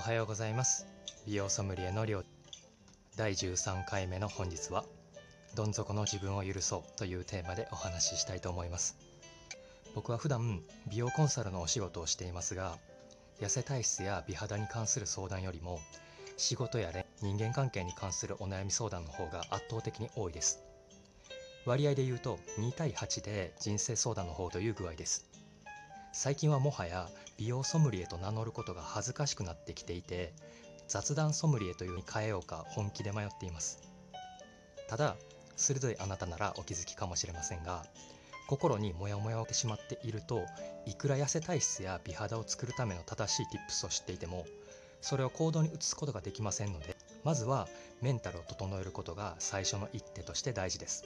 はようございます。美容ソムリエのりょう。第13回目の本日はどん底の自分を許そうというテーマでお話ししたいと思います。僕は普段美容コンサルのお仕事をしていますが痩せ体質や美肌に関する相談よりも仕事や人間関係に関するお悩み相談の方が圧倒的に多いです。割合で言うと2対8で人生相談の方という具合です。最近はもはや美容ソムリエと名乗ることが恥ずかしくなってきていて雑談ソムリエというに変えようか本気で迷っています。ただ鋭いあなたならお気づきかもしれませんが心にモヤモヤをしてしまっているといくら痩せ体質や美肌を作るための正しい tips を知っていてもそれを行動に移すことができませんのでまずはメンタルを整えることが最初の一手として大事です。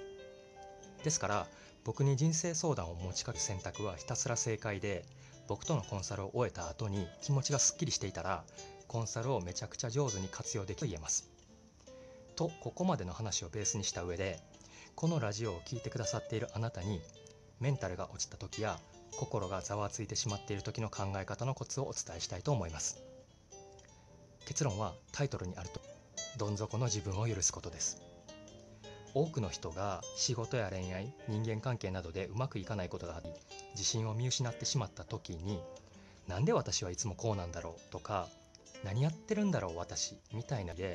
ですから僕に人生相談を持ちかける選択はひたすら正解で僕とのコンサルを終えた後に気持ちがすっきりしていたらコンサルをめちゃくちゃ上手に活用できると言えます。とここまでの話をベースにした上でこのラジオを聴いてくださっているあなたにメンタルが落ちた時や心がざわついてしまっている時の考え方のコツをお伝えしたいと思います。結論はタイトルにあるとどん底の自分を許すことです。多くの人が仕事や恋愛人間関係などでうまくいかないことがあり自信を見失ってしまった時になんで私はいつもこうなんだろうとか何やってるんだろう私みたいなで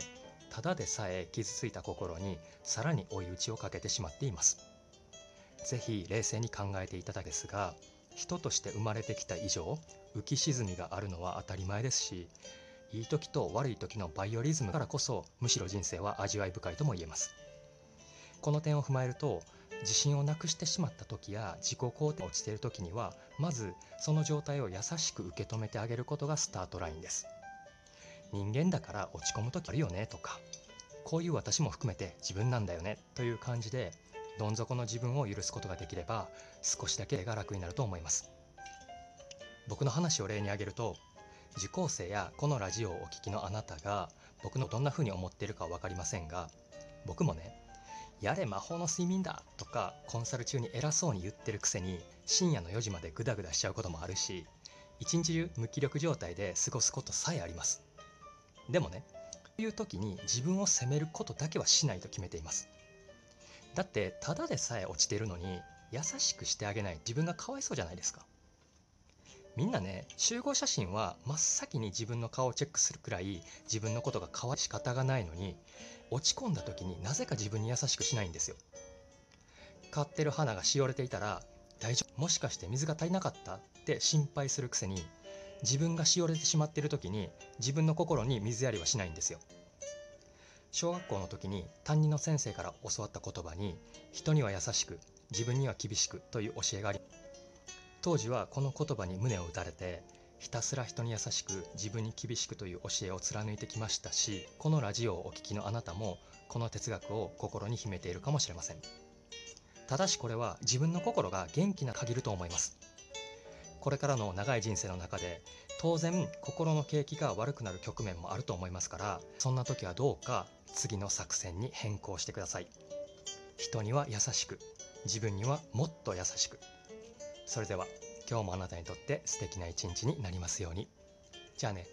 ただでさえ傷ついた心にさらに追い打ちをかけてしまっています。是非冷静に考えていただけですが人として生まれてきた以上浮き沈みがあるのは当たり前ですしいい時と悪い時のバイオリズムからこそむしろ人生は味わい深いとも言えます。この点を踏まえると自信をなくしてしまった時や自己肯定が落ちている時にはまずその状態を優しく受け止めてあげることがスタートラインです。人間だから落ち込む時あるよねとかこういう私も含めて自分なんだよねという感じでどん底の自分を許すことができれば少しだけが楽になると思います。僕の話を例に挙げると受講生やこのラジオをお聴きのあなたが僕のどんな風に思っているかは分かりませんが僕もねやれ魔法の睡眠だとかコンサル中に偉そうに言ってるくせに深夜の4時までグダグダしちゃうこともあるし一日中無気力状態で過ごすことさえあります。でもねこういう時に自分を責めることだけはしないと決めています。だってただでさえ落ちているのに優しくしてあげない。自分がかわいそうじゃないですか。みんなね集合写真は真っ先に自分の顔をチェックするくらい自分のことが可愛い仕方がないのに落ち込んだ時になぜか自分に優しくしないんですよ。買ってる花がしおれていたら大丈夫もしかして水が足りなかった？って心配するくせに自分がしおれてしまっている時に自分の心に水やりはしないんですよ。小学校の時に担任の先生から教わった言葉に人には優しく自分には厳しくという教えがあり当時はこの言葉に胸を打たれてひたすら人に優しく自分に厳しくという教えを貫いてきましたしこのラジオをお聴きのあなたもこの哲学を心に秘めているかもしれません。ただしこれは自分の心が元気な限ると思います。これからの長い人生の中で当然心の景気が悪くなる局面もあると思いますからそんな時はどうか次の作戦に変更してください。人には優しく自分にはもっと優しく。それでは今日もあなたにとって素敵な一日になりますように。じゃあね。